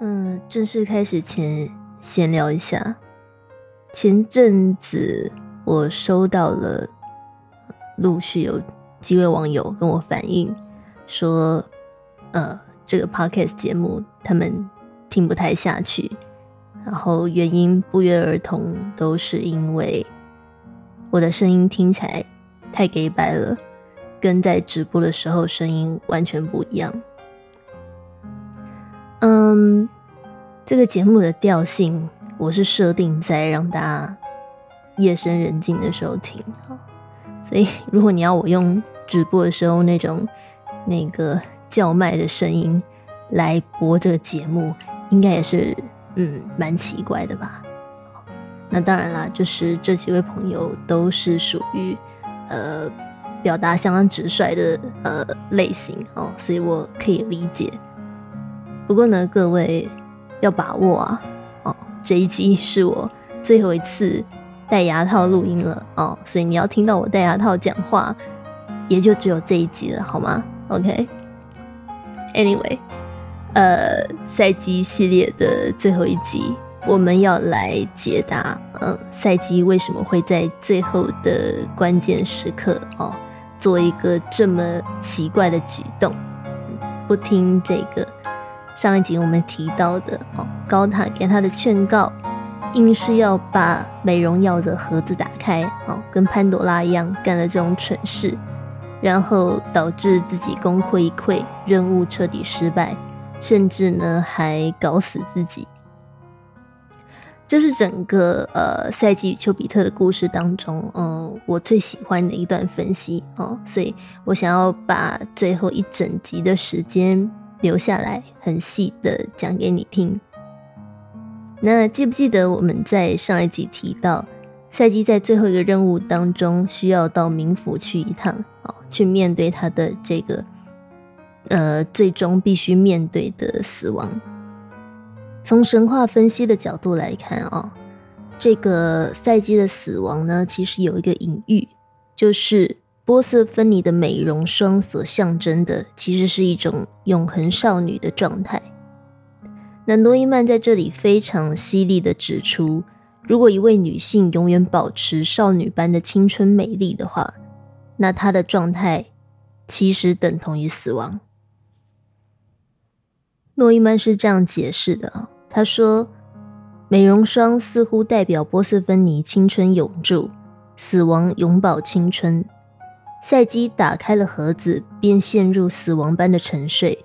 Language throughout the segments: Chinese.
嗯，正式开始前闲聊一下。前阵子我收到了陆续有几位网友跟我反映说，呃，这个 podcast 节目他们听不太下去，然后原因不约而同都是因为我的声音听起来太 gay 白了，跟在直播的时候声音完全不一样。嗯，这个节目的调性我是设定在让大家夜深人静的时候听啊，所以如果你要我用直播的时候那种那个叫卖的声音来播这个节目，应该也是嗯蛮奇怪的吧？那当然啦，就是这几位朋友都是属于呃表达相当直率的呃类型哦，所以我可以理解。不过呢，各位要把握啊！哦，这一集是我最后一次戴牙套录音了哦，所以你要听到我戴牙套讲话，也就只有这一集了，好吗？OK，Anyway，呃，赛季系列的最后一集，我们要来解答，嗯，赛季为什么会在最后的关键时刻哦，做一个这么奇怪的举动？不听这个。上一集我们提到的哦，高塔给他的劝告，硬是要把美容药的盒子打开哦，跟潘多拉一样干了这种蠢事，然后导致自己功亏一篑，任务彻底失败，甚至呢还搞死自己。这是整个呃赛季与丘比特的故事当中，嗯，我最喜欢的一段分析哦，所以我想要把最后一整集的时间。留下来，很细的讲给你听。那记不记得我们在上一集提到，赛基在最后一个任务当中需要到冥府去一趟，哦，去面对他的这个，呃，最终必须面对的死亡。从神话分析的角度来看，啊，这个赛基的死亡呢，其实有一个隐喻，就是。波色芬尼的美容霜所象征的，其实是一种永恒少女的状态。那诺伊曼在这里非常犀利的指出，如果一位女性永远保持少女般的青春美丽的话，那她的状态其实等同于死亡。诺伊曼是这样解释的他说：“美容霜似乎代表波色芬尼青春永驻，死亡永葆青春。”赛基打开了盒子，便陷入死亡般的沉睡。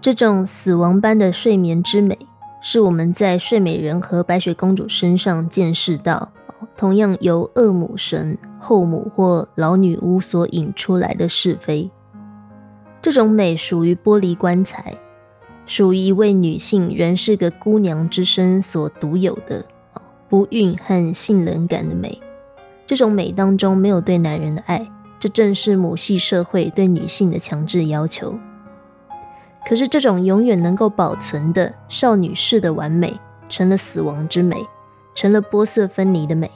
这种死亡般的睡眠之美，是我们在睡美人和白雪公主身上见识到，同样由恶母神、后母或老女巫所引出来的是非。这种美属于玻璃棺材，属于一位女性仍是个姑娘之身所独有的不孕和性冷感的美。这种美当中没有对男人的爱。这正是母系社会对女性的强制要求。可是，这种永远能够保存的少女式的完美，成了死亡之美，成了波色分离的美，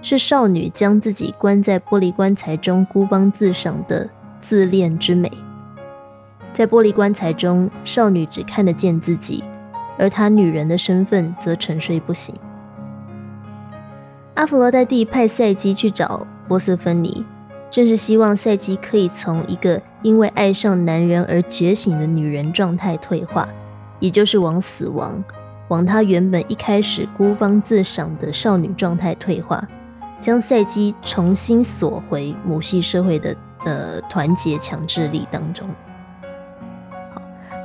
是少女将自己关在玻璃棺材中孤芳自赏的自恋之美。在玻璃棺材中，少女只看得见自己，而她女人的身份则沉睡不醒。阿弗罗代蒂派赛基去找波色芬尼。正是希望赛基可以从一个因为爱上男人而觉醒的女人状态退化，也就是往死亡，往她原本一开始孤芳自赏的少女状态退化，将赛基重新锁回母系社会的呃团结强制力当中。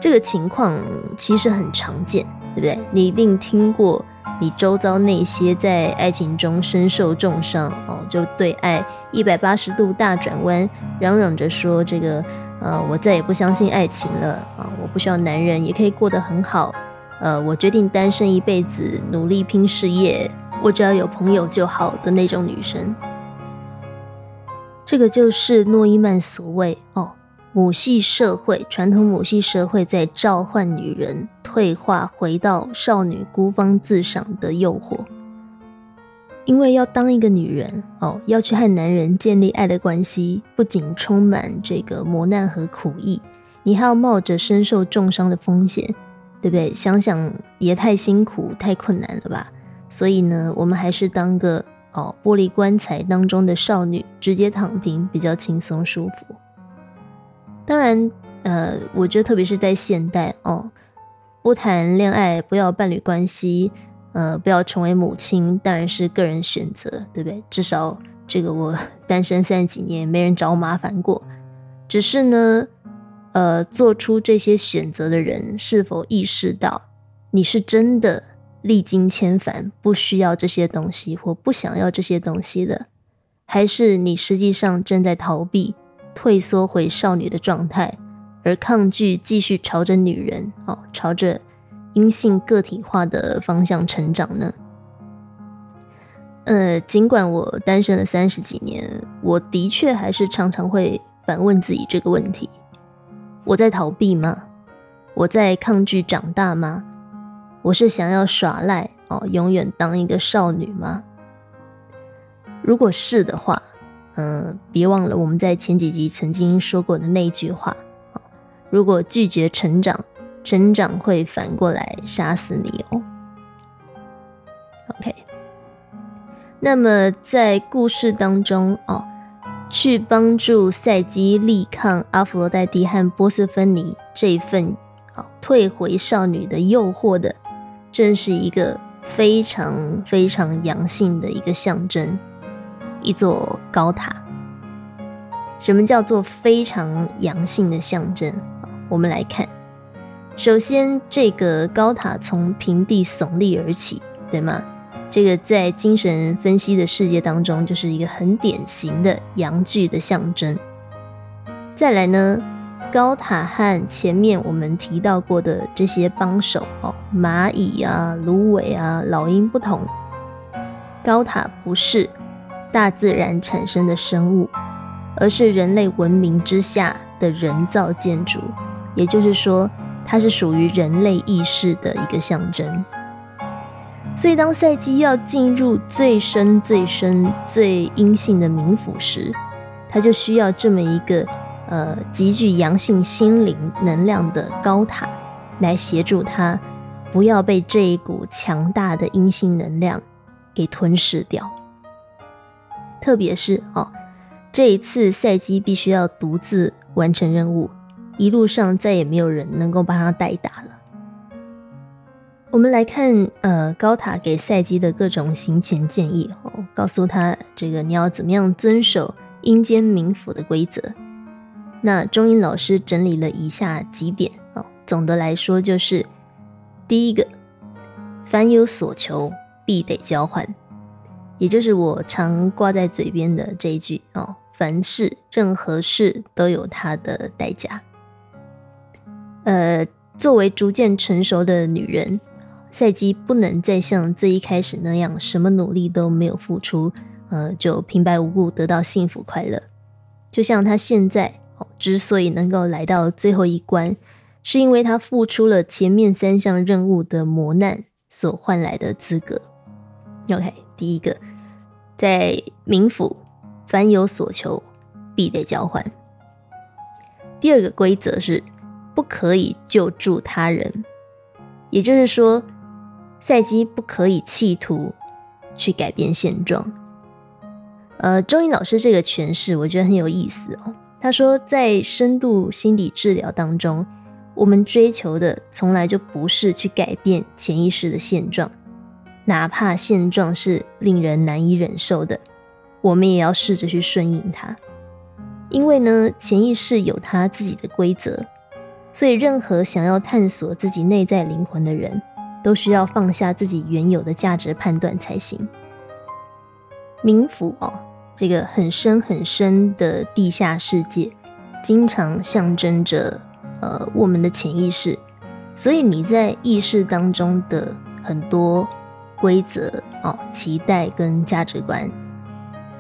这个情况其实很常见，对不对？你一定听过。你周遭那些在爱情中深受重伤哦，就对爱一百八十度大转弯，嚷嚷着说：“这个呃，我再也不相信爱情了啊！我不需要男人，也可以过得很好。呃，我决定单身一辈子，努力拼事业，我只要有朋友就好的那种女生。”这个就是诺伊曼所谓哦。母系社会，传统母系社会在召唤女人退化，回到少女孤芳自赏的诱惑。因为要当一个女人哦，要去和男人建立爱的关系，不仅充满这个磨难和苦役，你还要冒着身受重伤的风险，对不对？想想也太辛苦、太困难了吧。所以呢，我们还是当个哦玻璃棺材当中的少女，直接躺平比较轻松舒服。当然，呃，我觉得特别是在现代哦，不谈恋爱，不要伴侣关系，呃，不要成为母亲，当然是个人选择，对不对？至少这个我单身三十几年，没人找我麻烦过。只是呢。呃，做出这些选择的人是否意识到你是真的历经千帆，不需要这些东西或不想要这些东西的，还是你实际上正在逃避、退缩回少女的状态，而抗拒继续朝着女人哦，朝着阴性个体化的方向成长呢？呃，尽管我单身了三十几年，我的确还是常常会反问自己这个问题。我在逃避吗？我在抗拒长大吗？我是想要耍赖哦，永远当一个少女吗？如果是的话，嗯，别忘了我们在前几集曾经说过的那句话如果拒绝成长，成长会反过来杀死你哦。OK，那么在故事当中哦。去帮助赛基力抗阿弗罗代蒂和波斯芬尼这份啊退回少女的诱惑的，正是一个非常非常阳性的一个象征，一座高塔。什么叫做非常阳性的象征？我们来看，首先这个高塔从平地耸立而起，对吗？这个在精神分析的世界当中，就是一个很典型的阳具的象征。再来呢，高塔和前面我们提到过的这些帮手哦，蚂蚁啊、芦苇啊、老鹰不同，高塔不是大自然产生的生物，而是人类文明之下的人造建筑，也就是说，它是属于人类意识的一个象征。所以，当赛基要进入最深、最深、最阴性的冥府时，他就需要这么一个呃极具阳性心灵能量的高塔来协助他，不要被这一股强大的阴性能量给吞噬掉。特别是哦，这一次赛基必须要独自完成任务，一路上再也没有人能够帮他代打了。我们来看，呃，高塔给赛基的各种行前建议哦，告诉他这个你要怎么样遵守阴间冥府的规则。那中英老师整理了以下几点哦，总的来说就是：第一个，凡有所求，必得交换，也就是我常挂在嘴边的这一句哦，凡事任何事都有它的代价。呃，作为逐渐成熟的女人。赛基不能再像最一开始那样，什么努力都没有付出，呃，就平白无故得到幸福快乐。就像她现在，哦，之所以能够来到最后一关，是因为她付出了前面三项任务的磨难所换来的资格。OK，第一个，在冥府，凡有所求，必得交换。第二个规则是，不可以救助他人，也就是说。赛基不可以企图去改变现状。呃，周英老师这个诠释我觉得很有意思哦。他说，在深度心理治疗当中，我们追求的从来就不是去改变潜意识的现状，哪怕现状是令人难以忍受的，我们也要试着去顺应它。因为呢，潜意识有它自己的规则，所以任何想要探索自己内在灵魂的人。都需要放下自己原有的价值判断才行。冥府哦，这个很深很深的地下世界，经常象征着呃我们的潜意识。所以你在意识当中的很多规则哦、期待跟价值观，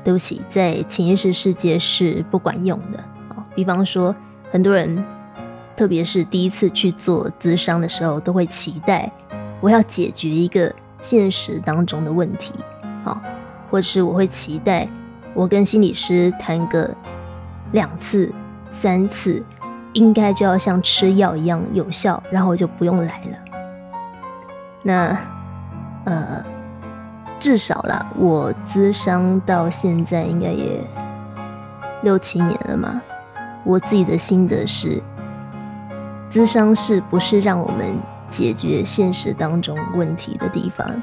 对不起，在潜意识世界是不管用的啊。比方说，很多人，特别是第一次去做咨商的时候，都会期待。我要解决一个现实当中的问题，好，或者是我会期待我跟心理师谈个两次、三次，应该就要像吃药一样有效，然后就不用来了。那呃，至少啦，我咨商到现在应该也六七年了嘛。我自己的心得是，咨商是不是让我们解决现实当中问题的地方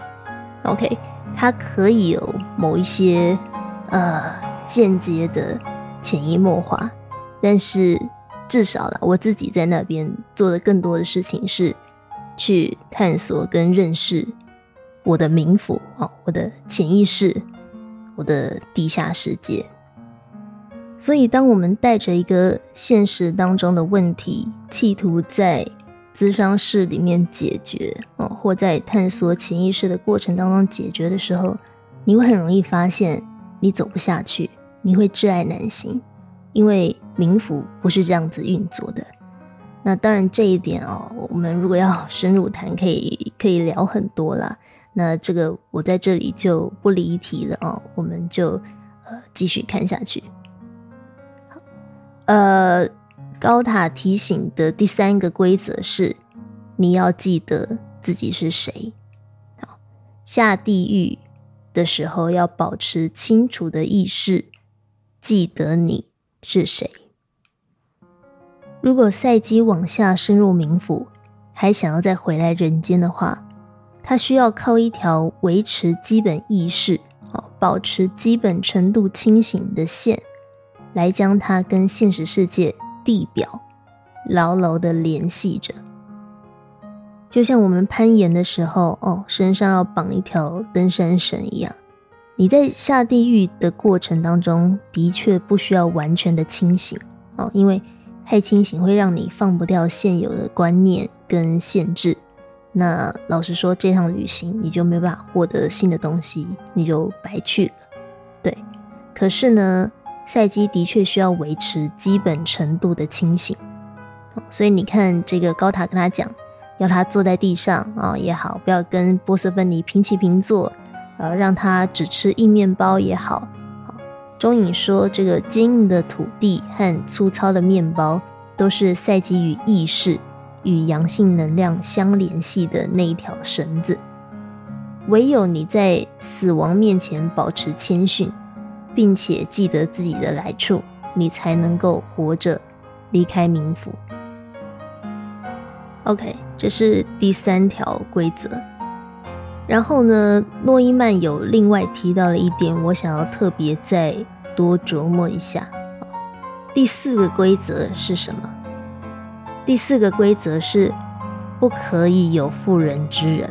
？OK，它可以有某一些呃间接的潜移默化，但是至少了，我自己在那边做的更多的事情是去探索跟认识我的冥府哦，我的潜意识，我的地下世界。所以，当我们带着一个现实当中的问题，企图在咨商室里面解决，哦，或在探索潜意识的过程当中解决的时候，你会很容易发现你走不下去，你会挚爱难行，因为冥府不是这样子运作的。那当然，这一点哦，我们如果要深入谈，可以可以聊很多啦。那这个我在这里就不离题了哦，我们就呃继续看下去。呃，高塔提醒的第三个规则是，你要记得自己是谁。好，下地狱的时候要保持清楚的意识，记得你是谁。如果赛基往下深入冥府，还想要再回来人间的话，它需要靠一条维持基本意识、哦，保持基本程度清醒的线。来将它跟现实世界地表牢牢的联系着，就像我们攀岩的时候，哦，身上要绑一条登山绳一样。你在下地狱的过程当中，的确不需要完全的清醒哦，因为太清醒会让你放不掉现有的观念跟限制。那老实说，这趟旅行你就没办法获得新的东西，你就白去了。对，可是呢？赛基的确需要维持基本程度的清醒，所以你看，这个高塔跟他讲，要他坐在地上啊也好，不要跟波斯芬尼平起平坐，呃，让他只吃硬面包也好。中影说，这个坚硬的土地和粗糙的面包，都是赛基与意识与阳性能量相联系的那一条绳子。唯有你在死亡面前保持谦逊。并且记得自己的来处，你才能够活着离开冥府。OK，这是第三条规则。然后呢，诺伊曼有另外提到了一点，我想要特别再多琢磨一下。第四个规则是什么？第四个规则是不可以有妇人之仁。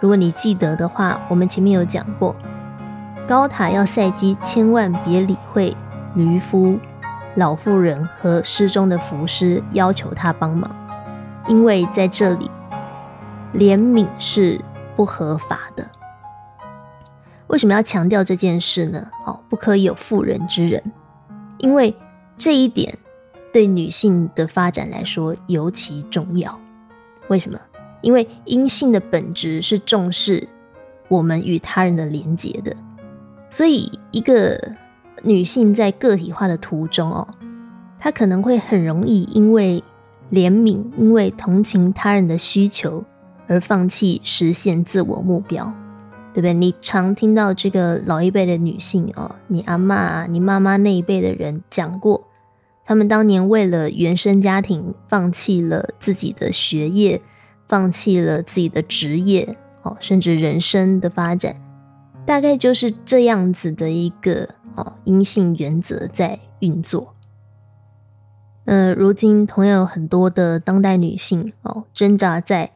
如果你记得的话，我们前面有讲过。高塔要赛基千万别理会渔夫、老妇人和失踪的浮尸，要求他帮忙，因为在这里怜悯是不合法的。为什么要强调这件事呢？哦，不可以有妇人之仁，因为这一点对女性的发展来说尤其重要。为什么？因为阴性的本质是重视我们与他人的连结的。所以，一个女性在个体化的途中哦，她可能会很容易因为怜悯、因为同情他人的需求而放弃实现自我目标，对不对？你常听到这个老一辈的女性哦，你阿妈、你妈妈那一辈的人讲过，他们当年为了原生家庭，放弃了自己的学业，放弃了自己的职业哦，甚至人生的发展。大概就是这样子的一个哦阴性原则在运作。呃，如今同样有很多的当代女性哦，挣扎在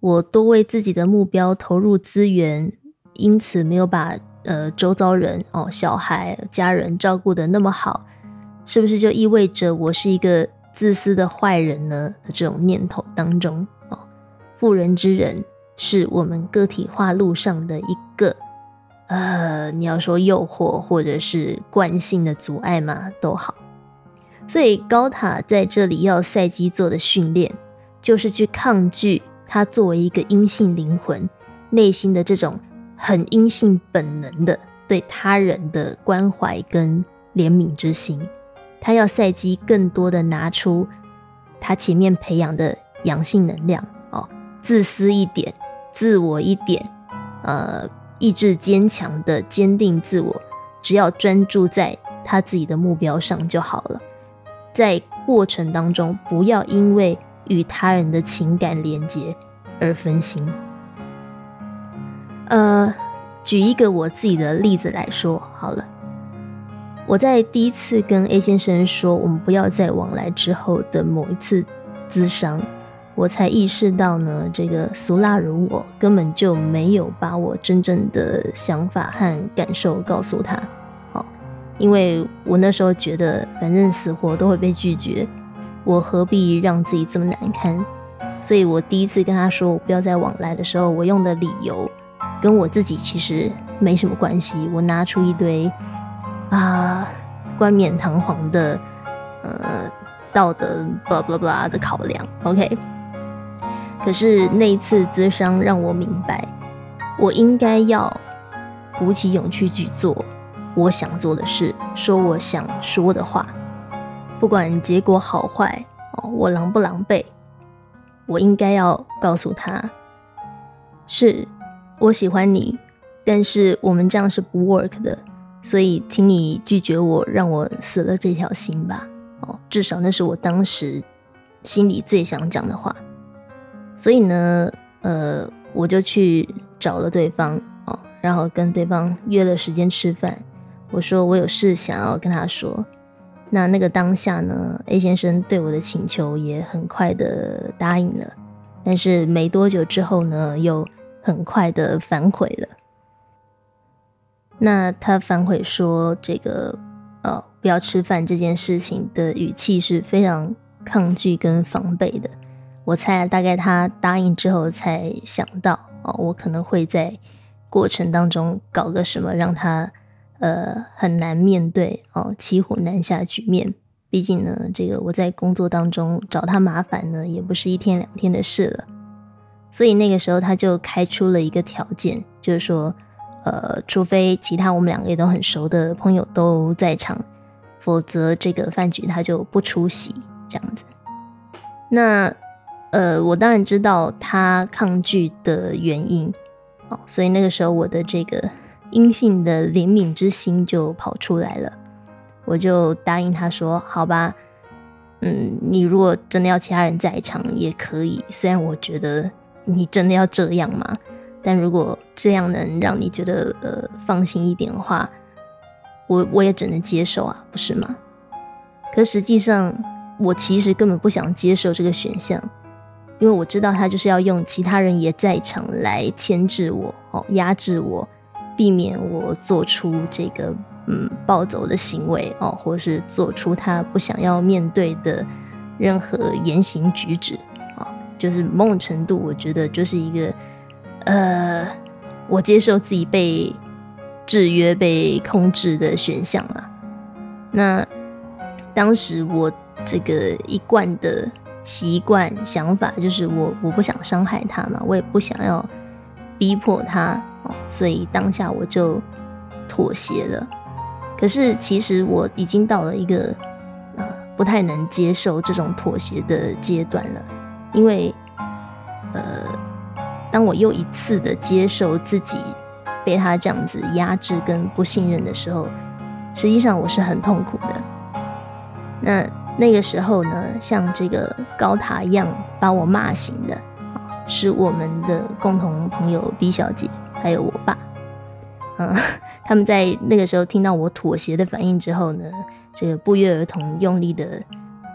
我多为自己的目标投入资源，因此没有把呃周遭人哦小孩家人照顾的那么好，是不是就意味着我是一个自私的坏人呢？的这种念头当中哦，妇人之仁是我们个体化路上的一个。呃，你要说诱惑或者是惯性的阻碍嘛，都好。所以高塔在这里要赛基做的训练，就是去抗拒他作为一个阴性灵魂内心的这种很阴性本能的对他人的关怀跟怜悯之心。他要赛基更多的拿出他前面培养的阳性能量哦，自私一点、自我一点，呃，意志坚强的坚定自我，只要专注在他自己的目标上就好了。在过程当中，不要因为与他人的情感连接而分心。呃，举一个我自己的例子来说好了。我在第一次跟 A 先生说我们不要再往来之后的某一次咨商，我才意识到呢，这个俗辣如我根本就没有把我真正的想法和感受告诉他。好，因为我那时候觉得反正死活都会被拒绝，我何必让自己这么难堪？所以我第一次跟他说我不要再往来的时候，我用的理由跟我自己其实没什么关系。我拿出一堆。啊，冠冕堂皇的，呃，道德，blah blah blah 的考量，OK。可是那一次咨商让我明白，我应该要鼓起勇气去做我想做的事，说我想说的话，不管结果好坏，哦，我狼不狼狈，我应该要告诉他，是我喜欢你，但是我们这样是不 work 的。所以，请你拒绝我，让我死了这条心吧。哦，至少那是我当时心里最想讲的话。所以呢，呃，我就去找了对方，哦，然后跟对方约了时间吃饭。我说我有事想要跟他说。那那个当下呢，A 先生对我的请求也很快的答应了。但是没多久之后呢，又很快的反悔了。那他反悔说：“这个，呃，不要吃饭这件事情的语气是非常抗拒跟防备的。我猜大概他答应之后才想到，哦，我可能会在过程当中搞个什么让他，呃，很难面对哦，骑虎难下局面。毕竟呢，这个我在工作当中找他麻烦呢，也不是一天两天的事了。所以那个时候他就开出了一个条件，就是说。”呃，除非其他我们两个也都很熟的朋友都在场，否则这个饭局他就不出席这样子。那呃，我当然知道他抗拒的原因，哦，所以那个时候我的这个阴性的怜悯之心就跑出来了，我就答应他说：“好吧，嗯，你如果真的要其他人在场也可以，虽然我觉得你真的要这样吗？”但如果这样能让你觉得呃放心一点的话，我我也只能接受啊，不是吗？可实际上，我其实根本不想接受这个选项，因为我知道他就是要用其他人也在场来牵制我哦，压制我，避免我做出这个嗯暴走的行为哦，或是做出他不想要面对的任何言行举止啊，就是某种程度，我觉得就是一个。呃，我接受自己被制约、被控制的选项啊。那当时我这个一贯的习惯想法就是，我我不想伤害他嘛，我也不想要逼迫他，所以当下我就妥协了。可是其实我已经到了一个呃不太能接受这种妥协的阶段了，因为呃。当我又一次的接受自己被他这样子压制跟不信任的时候，实际上我是很痛苦的。那那个时候呢，像这个高塔一样把我骂醒的是我们的共同朋友 B 小姐，还有我爸。嗯，他们在那个时候听到我妥协的反应之后呢，这个不约而同用力的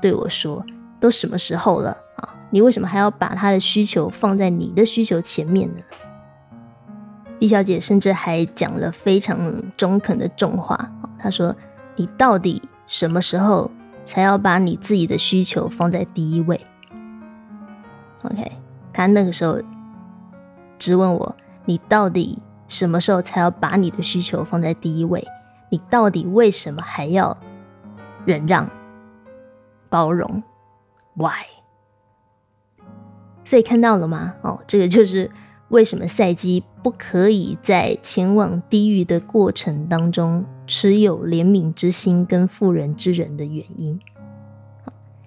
对我说：“都什么时候了？”你为什么还要把他的需求放在你的需求前面呢毕小姐甚至还讲了非常中肯的重话，她说：“你到底什么时候才要把你自己的需求放在第一位？”OK，她那个时候质问我：“你到底什么时候才要把你的需求放在第一位？你到底为什么还要忍让、包容？Why？” 所以看到了吗？哦，这个就是为什么赛基不可以在前往地狱的过程当中持有怜悯之心跟妇人之仁的原因。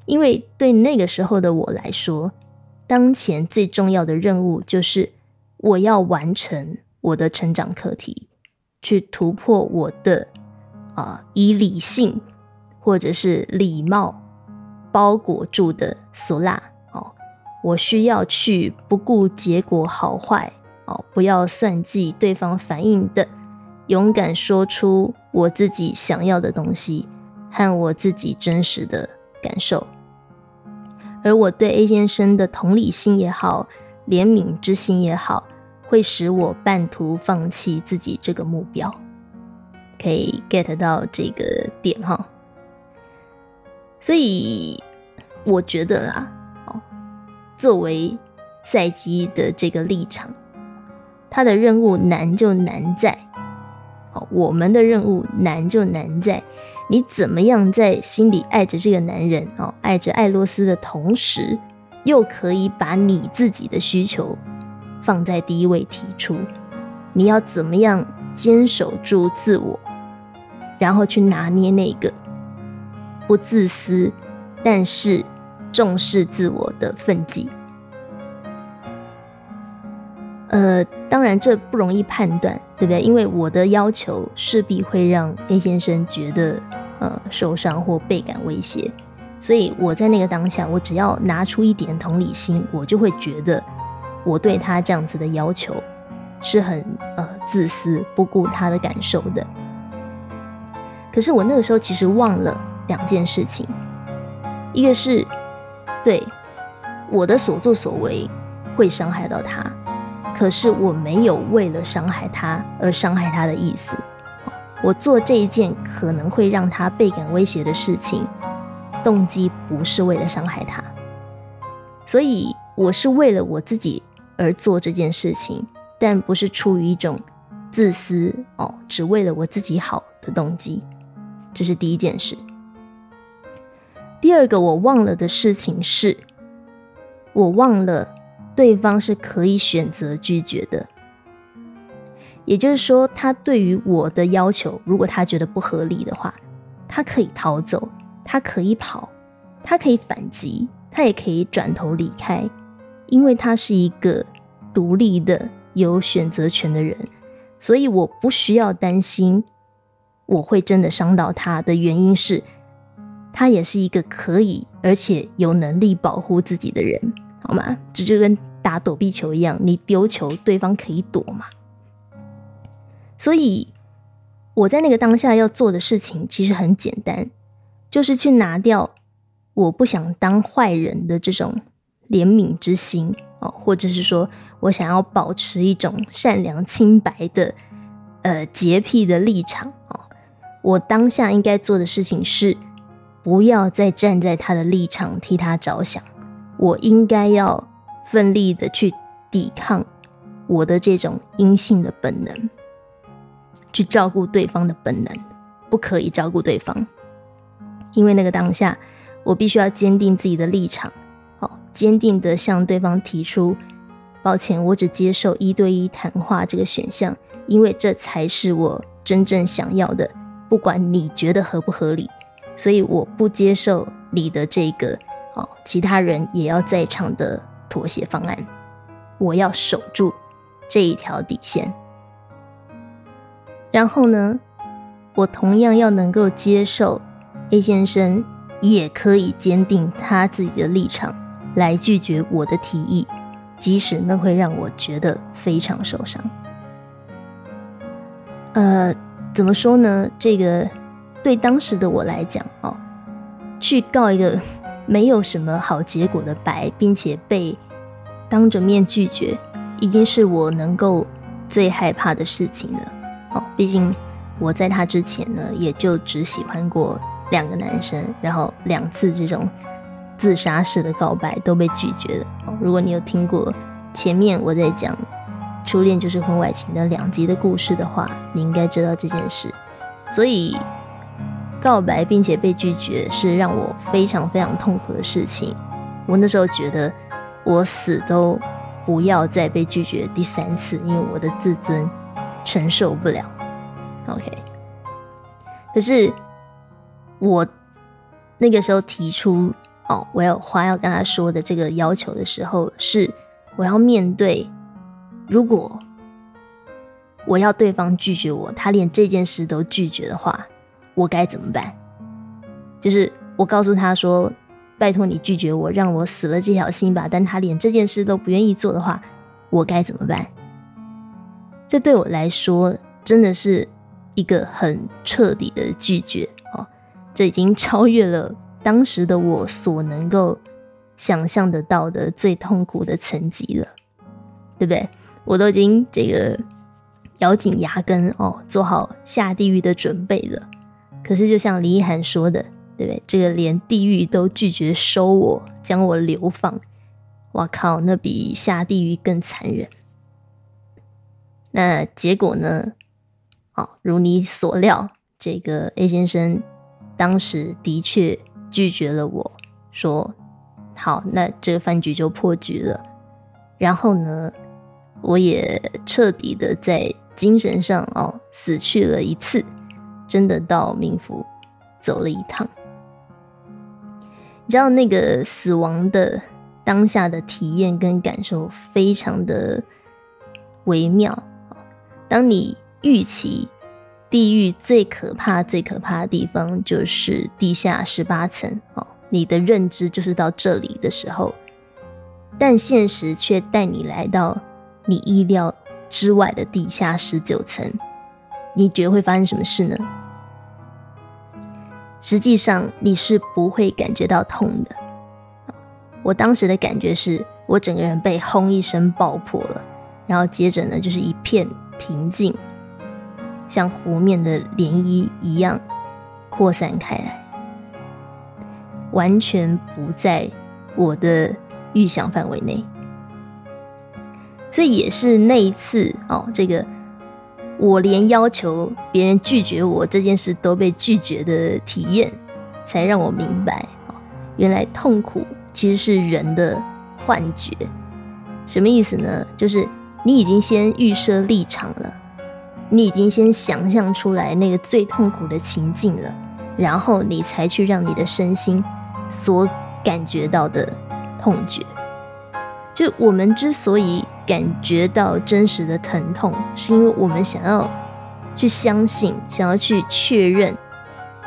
因为对那个时候的我来说，当前最重要的任务就是我要完成我的成长课题，去突破我的啊以理性或者是礼貌包裹住的俗辣哦，我需要去不顾结果好坏哦，不要算计对方反应的，勇敢说出我自己想要的东西和我自己真实的感受。而我对 A 先生的同理心也好，怜悯之心也好，会使我半途放弃自己这个目标。可以 get 到这个点哈。所以我觉得啦，作为赛基的这个立场，他的任务难就难在，哦，我们的任务难就难在。你怎么样在心里爱着这个男人哦，爱着艾洛斯的同时，又可以把你自己的需求放在第一位提出？你要怎么样坚守住自我，然后去拿捏那个不自私，但是重视自我的分际？呃，当然这不容易判断，对不对？因为我的要求势必会让 A 先生觉得。呃，受伤或倍感威胁，所以我在那个当下，我只要拿出一点同理心，我就会觉得我对他这样子的要求是很呃自私、不顾他的感受的。可是我那个时候其实忘了两件事情，一个是对我的所作所为会伤害到他，可是我没有为了伤害他而伤害他的意思。我做这一件可能会让他倍感威胁的事情，动机不是为了伤害他，所以我是为了我自己而做这件事情，但不是出于一种自私哦，只为了我自己好的动机。这是第一件事。第二个我忘了的事情是，我忘了对方是可以选择拒绝的。也就是说，他对于我的要求，如果他觉得不合理的话，他可以逃走，他可以跑，他可以反击，他也可以转头离开，因为他是一个独立的、有选择权的人，所以我不需要担心我会真的伤到他。的原因是，他也是一个可以而且有能力保护自己的人，好吗？这就跟打躲避球一样，你丢球，对方可以躲嘛。所以我在那个当下要做的事情其实很简单，就是去拿掉我不想当坏人的这种怜悯之心哦，或者是说我想要保持一种善良清白的呃洁癖的立场哦。我当下应该做的事情是不要再站在他的立场替他着想，我应该要奋力的去抵抗我的这种阴性的本能。去照顾对方的本能，不可以照顾对方，因为那个当下，我必须要坚定自己的立场，好，坚定的向对方提出，抱歉，我只接受一对一谈话这个选项，因为这才是我真正想要的，不管你觉得合不合理，所以我不接受你的这个，哦，其他人也要在场的妥协方案，我要守住这一条底线。然后呢，我同样要能够接受 A 先生也可以坚定他自己的立场来拒绝我的提议，即使那会让我觉得非常受伤。呃，怎么说呢？这个对当时的我来讲哦，去告一个 没有什么好结果的白，并且被当着面拒绝，已经是我能够最害怕的事情了。哦，毕竟我在他之前呢，也就只喜欢过两个男生，然后两次这种自杀式的告白都被拒绝的。哦，如果你有听过前面我在讲初恋就是婚外情的两集的故事的话，你应该知道这件事。所以告白并且被拒绝是让我非常非常痛苦的事情。我那时候觉得我死都不要再被拒绝第三次，因为我的自尊。承受不了，OK。可是我那个时候提出哦，我有话要跟他说的这个要求的时候，是我要面对，如果我要对方拒绝我，他连这件事都拒绝的话，我该怎么办？就是我告诉他说，拜托你拒绝我，让我死了这条心吧。但他连这件事都不愿意做的话，我该怎么办？这对我来说真的是一个很彻底的拒绝哦，这已经超越了。当时的我所能够想象得到的最痛苦的层级了，对不对？我都已经这个咬紧牙根哦，做好下地狱的准备了。可是就像李一涵说的，对不对？这个连地狱都拒绝收我，将我流放，我靠，那比下地狱更残忍。那结果呢？哦，如你所料，这个 A 先生当时的确。拒绝了我，说好，那这个饭局就破局了。然后呢，我也彻底的在精神上哦死去了一次，真的到冥府走了一趟。你知道那个死亡的当下的体验跟感受非常的微妙当你预期。地狱最可怕、最可怕的地方就是地下十八层哦。你的认知就是到这里的时候，但现实却带你来到你意料之外的地下十九层。你觉得会发生什么事呢？实际上你是不会感觉到痛的。我当时的感觉是我整个人被轰一声爆破了，然后接着呢就是一片平静。像湖面的涟漪一样扩散开来，完全不在我的预想范围内。所以也是那一次哦，这个我连要求别人拒绝我这件事都被拒绝的体验，才让我明白，原来痛苦其实是人的幻觉。什么意思呢？就是你已经先预设立场了。你已经先想象出来那个最痛苦的情境了，然后你才去让你的身心所感觉到的痛觉。就我们之所以感觉到真实的疼痛，是因为我们想要去相信，想要去确认，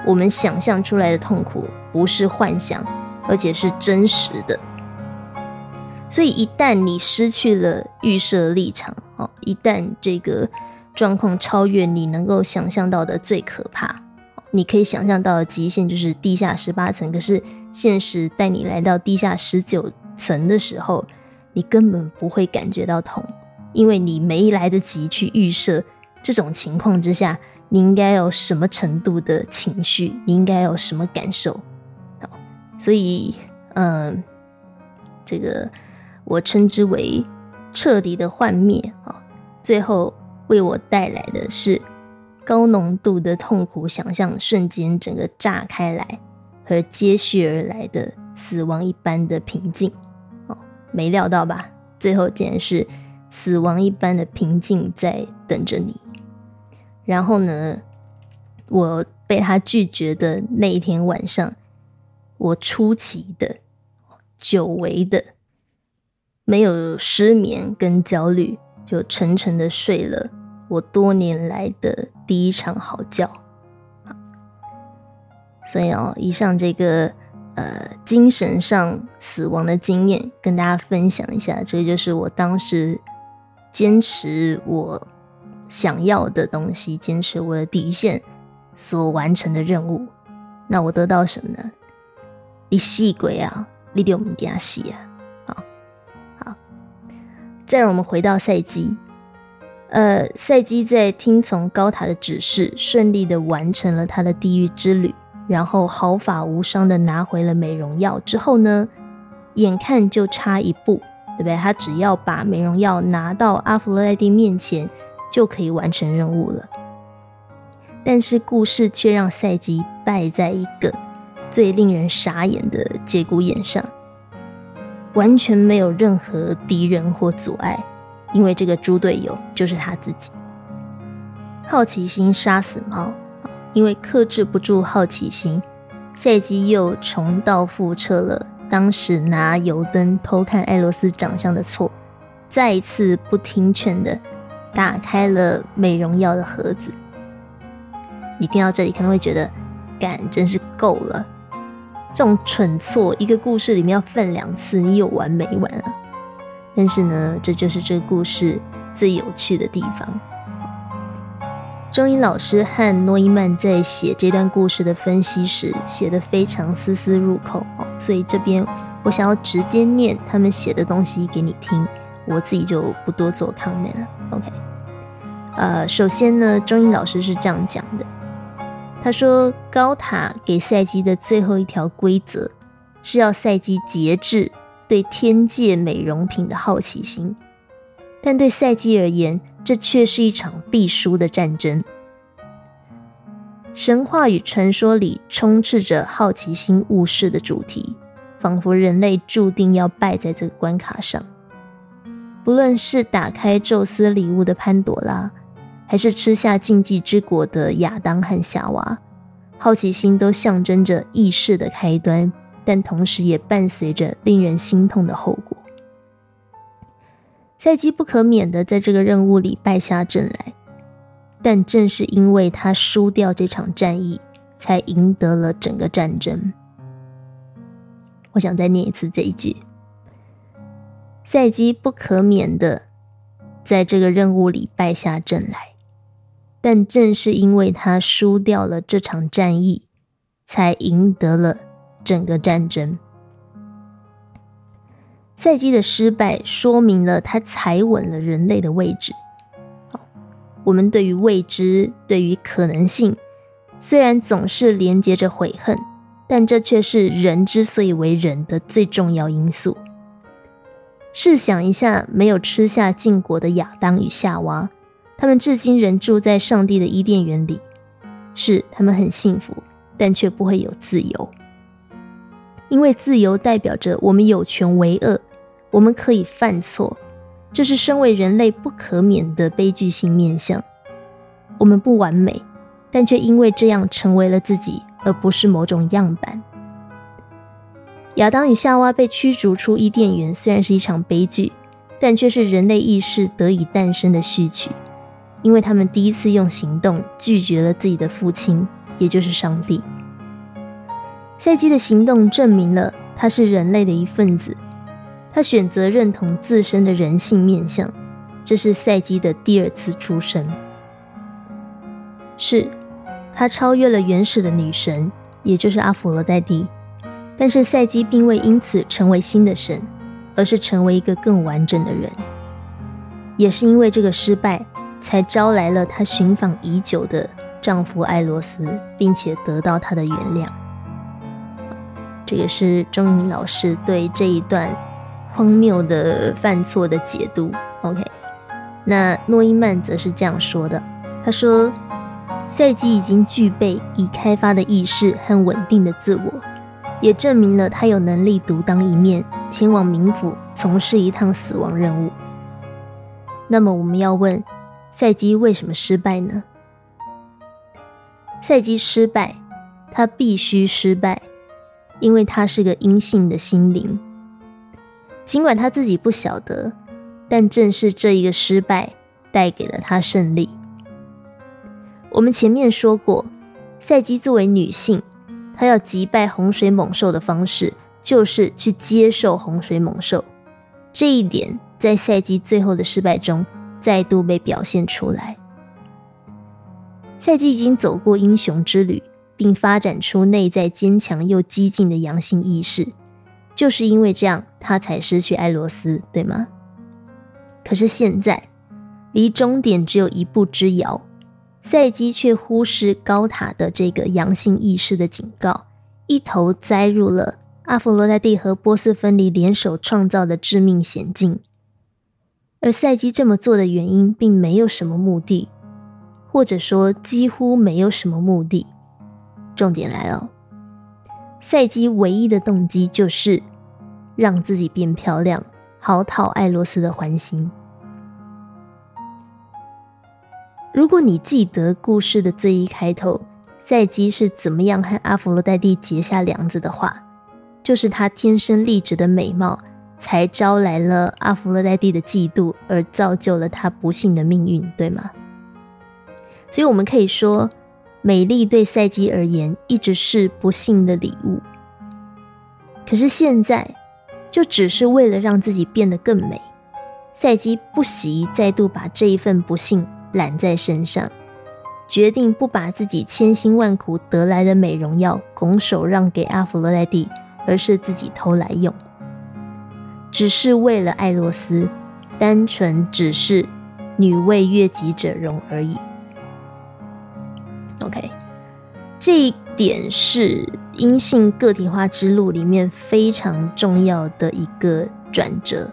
我们想象出来的痛苦不是幻想，而且是真实的。所以一旦你失去了预设立场，哦，一旦这个。状况超越你能够想象到的最可怕，你可以想象到的极限就是地下十八层。可是现实带你来到地下十九层的时候，你根本不会感觉到痛，因为你没来得及去预设这种情况之下你应该有什么程度的情绪，你应该有什么感受。好，所以，嗯，这个我称之为彻底的幻灭啊，最后。为我带来的是高浓度的痛苦想象，瞬间整个炸开来，和接续而来的死亡一般的平静。没料到吧？最后竟然是死亡一般的平静在等着你。然后呢，我被他拒绝的那一天晚上，我出奇的、久违的没有失眠跟焦虑，就沉沉的睡了。我多年来的第一场好觉，所以哦，以上这个呃精神上死亡的经验跟大家分享一下，这就是我当时坚持我想要的东西，坚持我的底线所完成的任务。那我得到什么呢？你细鬼啊，你得我们给他细啊，好，好，再让我们回到赛季。呃，赛基在听从高塔的指示，顺利的完成了他的地狱之旅，然后毫发无伤的拿回了美容药之后呢，眼看就差一步，对不对？他只要把美容药拿到阿弗洛蒂面前，就可以完成任务了。但是故事却让赛基败在一个最令人傻眼的节骨眼上，完全没有任何敌人或阻碍。因为这个猪队友就是他自己，好奇心杀死猫。因为克制不住好奇心，赛基又重蹈覆辙了当时拿油灯偷看艾罗斯长相的错，再一次不听劝的打开了美容药的盒子。你听到这里可能会觉得，干真是够了，这种蠢错一个故事里面要犯两次，你有完没完啊？但是呢，这就是这个故事最有趣的地方。钟英老师和诺伊曼在写这段故事的分析时，写的非常丝丝入扣哦，所以这边我想要直接念他们写的东西给你听，我自己就不多做 comment 了。OK，呃，首先呢，钟英老师是这样讲的，他说高塔给赛季的最后一条规则是要赛季节制对天界美容品的好奇心，但对赛季而言。这却是一场必输的战争。神话与传说里充斥着好奇心误事的主题，仿佛人类注定要败在这个关卡上。不论是打开宙斯礼物的潘朵拉，还是吃下禁忌之果的亚当和夏娃，好奇心都象征着意识的开端，但同时也伴随着令人心痛的后果。赛基不可免的在这个任务里败下阵来，但正是因为他输掉这场战役，才赢得了整个战争。我想再念一次这一句：赛基不可免的在这个任务里败下阵来，但正是因为他输掉了这场战役，才赢得了整个战争。赛季的失败说明了他踩稳了人类的位置。我们对于未知、对于可能性，虽然总是连接着悔恨，但这却是人之所以为人的最重要因素。试想一下，没有吃下禁果的亚当与夏娃，他们至今仍住在上帝的伊甸园里。是，他们很幸福，但却不会有自由，因为自由代表着我们有权为恶。我们可以犯错，这是身为人类不可免的悲剧性面相。我们不完美，但却因为这样成为了自己，而不是某种样板。亚当与夏娃被驱逐出伊甸园，虽然是一场悲剧，但却是人类意识得以诞生的序曲，因为他们第一次用行动拒绝了自己的父亲，也就是上帝。赛基的行动证明了他是人类的一份子。他选择认同自身的人性面相，这是赛基的第二次出生。是，他超越了原始的女神，也就是阿佛罗代蒂。但是赛基并未因此成为新的神，而是成为一个更完整的人。也是因为这个失败，才招来了他寻访已久的丈夫艾罗斯，并且得到他的原谅。这个是钟明老师对这一段。荒谬的犯错的解读，OK。那诺伊曼则是这样说的：“他说，赛基已经具备已开发的意识和稳定的自我，也证明了他有能力独当一面，前往冥府从事一趟死亡任务。那么，我们要问，赛基为什么失败呢？赛基失败，他必须失败，因为他是个阴性的心灵。”尽管他自己不晓得，但正是这一个失败带给了他胜利。我们前面说过，赛基作为女性，她要击败洪水猛兽的方式就是去接受洪水猛兽。这一点在赛基最后的失败中再度被表现出来。赛基已经走过英雄之旅，并发展出内在坚强又激进的阳性意识。就是因为这样，他才失去爱罗斯，对吗？可是现在，离终点只有一步之遥，赛基却忽视高塔的这个阳性意识的警告，一头栽入了阿佛罗代蒂和波斯芬尼联手创造的致命险境。而赛基这么做的原因，并没有什么目的，或者说几乎没有什么目的。重点来了。赛基唯一的动机就是让自己变漂亮，好讨爱罗斯的欢心。如果你记得故事的最一开头，赛基是怎么样和阿佛罗代蒂结下梁子的话，就是她天生丽质的美貌，才招来了阿弗洛代蒂的嫉妒，而造就了她不幸的命运，对吗？所以我们可以说，美丽对赛基而言一直是不幸的礼物。可是现在，就只是为了让自己变得更美，赛姬不惜再度把这一份不幸揽在身上，决定不把自己千辛万苦得来的美容药拱手让给阿弗洛代蒂，而是自己偷来用，只是为了爱洛斯，单纯只是女为悦己者容而已。OK，这点是阴性个体化之路里面非常重要的一个转折。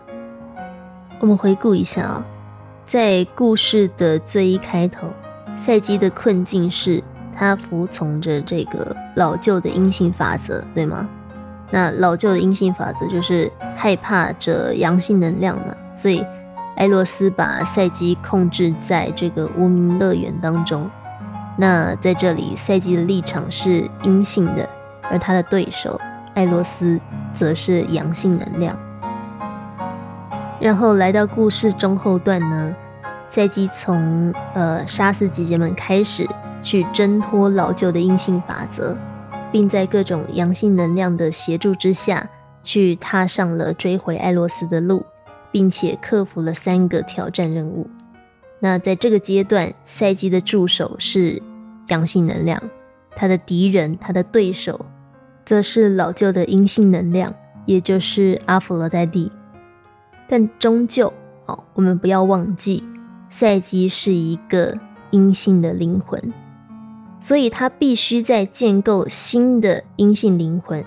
我们回顾一下啊，在故事的最一开头，赛基的困境是他服从着这个老旧的阴性法则，对吗？那老旧的阴性法则就是害怕着阳性能量嘛，所以艾洛斯把赛基控制在这个无名乐园当中。那在这里，赛季的立场是阴性的，而他的对手艾洛斯则是阳性能量。然后来到故事中后段呢，赛季从呃杀死姐姐们开始，去挣脱老旧的阴性法则，并在各种阳性能量的协助之下，去踏上了追回艾洛斯的路，并且克服了三个挑战任务。那在这个阶段，赛季的助手是阳性能量，他的敌人、他的对手，则是老旧的阴性能量，也就是阿弗罗代蒂。但终究，哦，我们不要忘记，赛基是一个阴性的灵魂，所以他必须在建构新的阴性灵魂，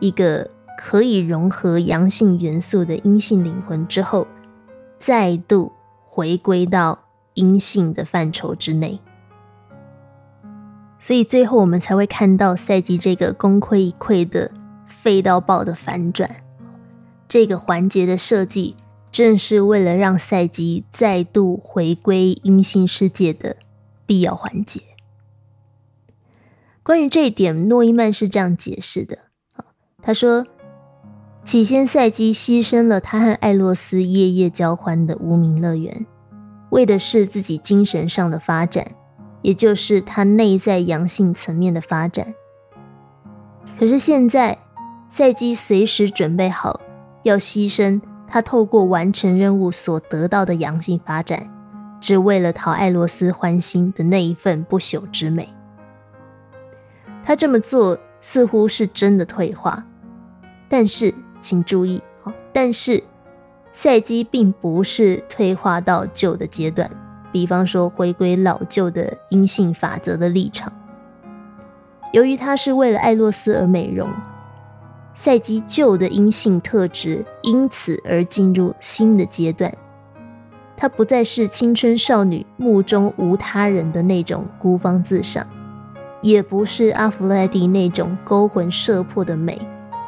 一个可以融合阳性元素的阴性灵魂之后，再度。回归到阴性的范畴之内，所以最后我们才会看到赛季这个功亏一篑的废到爆的反转。这个环节的设计，正是为了让赛季再度回归阴性世界的必要环节。关于这一点，诺伊曼是这样解释的：他说。起先，赛基牺牲了他和艾洛斯夜夜交欢的无名乐园，为的是自己精神上的发展，也就是他内在阳性层面的发展。可是现在，赛基随时准备好要牺牲他透过完成任务所得到的阳性发展，只为了讨艾洛斯欢心的那一份不朽之美。他这么做似乎是真的退化，但是。请注意哦，但是赛基并不是退化到旧的阶段，比方说回归老旧的阴性法则的立场。由于他是为了艾洛斯而美容，赛基旧的阴性特质因此而进入新的阶段。她不再是青春少女目中无他人的那种孤芳自赏，也不是阿弗莱蒂那种勾魂摄魄的美。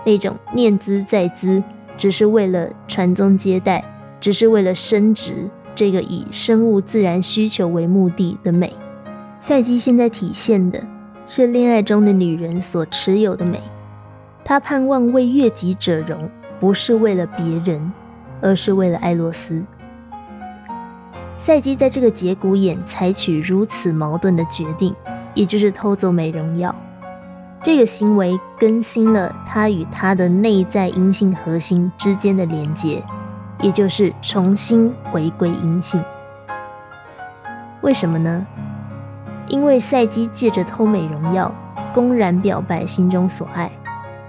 那种念兹在兹，只是为了传宗接代，只是为了升职，这个以生物自然需求为目的的美，赛基现在体现的是恋爱中的女人所持有的美。她盼望为悦己者容，不是为了别人，而是为了艾洛斯。赛基在这个节骨眼采取如此矛盾的决定，也就是偷走美容药。这个行为更新了他与他的内在阴性核心之间的连接，也就是重新回归阴性。为什么呢？因为赛基借着偷美容药，公然表白心中所爱，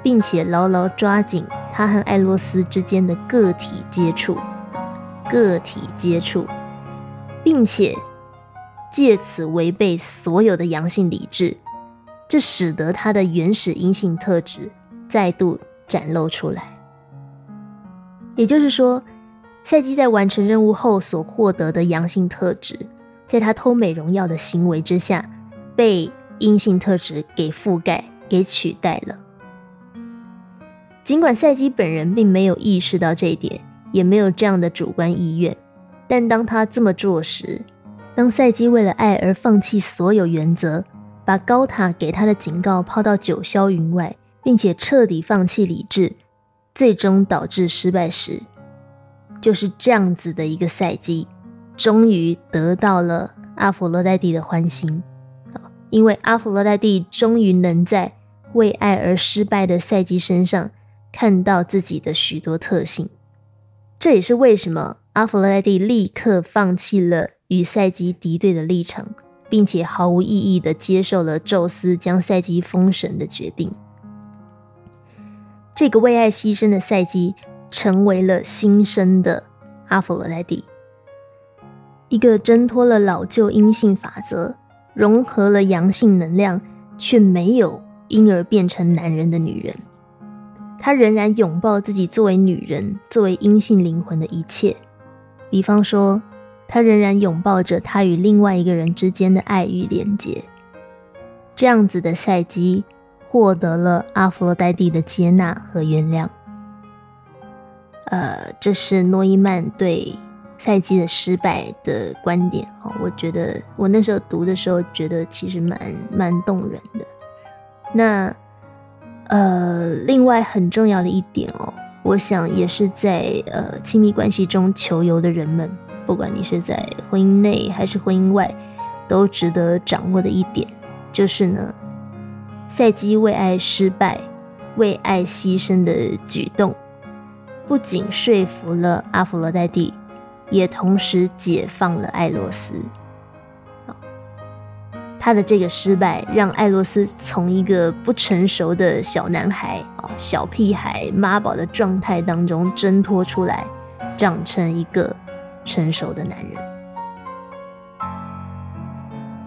并且牢牢抓紧他和艾洛斯之间的个体接触，个体接触，并且借此违背所有的阳性理智。这使得他的原始阴性特质再度展露出来。也就是说，赛基在完成任务后所获得的阳性特质，在他偷美容药的行为之下，被阴性特质给覆盖、给取代了。尽管赛基本人并没有意识到这一点，也没有这样的主观意愿，但当他这么做时，当赛基为了爱而放弃所有原则，把高塔给他的警告抛到九霄云外，并且彻底放弃理智，最终导致失败时，就是这样子的一个赛季，终于得到了阿佛罗代蒂的欢心！因为阿佛罗代蒂终于能在为爱而失败的赛季身上看到自己的许多特性，这也是为什么阿佛罗代蒂立刻放弃了与赛季敌对的立场，并且毫无意义的接受了宙斯将赛季封神的决定。这个为爱牺牲的赛季，成为了新生的阿佛罗代蒂，一个挣脱了老旧阴性法则，融合了阳性能量，却没有因而变成男人的女人。她仍然拥抱自己作为女人、作为阴性灵魂的一切，比方说，她仍然拥抱着她与另外一个人之间的爱与连结。这样子的赛基。获得了阿弗洛代蒂的接纳和原谅。呃，这是诺伊曼对赛季的失败的观点哦。我觉得我那时候读的时候，觉得其实蛮蛮动人的。那呃，另外很重要的一点哦，我想也是在呃亲密关系中求游的人们，不管你是在婚姻内还是婚姻外，都值得掌握的一点，就是呢。赛季为爱失败、为爱牺牲的举动，不仅说服了阿弗罗代蒂，也同时解放了艾洛斯。他的这个失败，让艾洛斯从一个不成熟的小男孩、啊小屁孩、妈宝的状态当中挣脱出来，长成一个成熟的男人。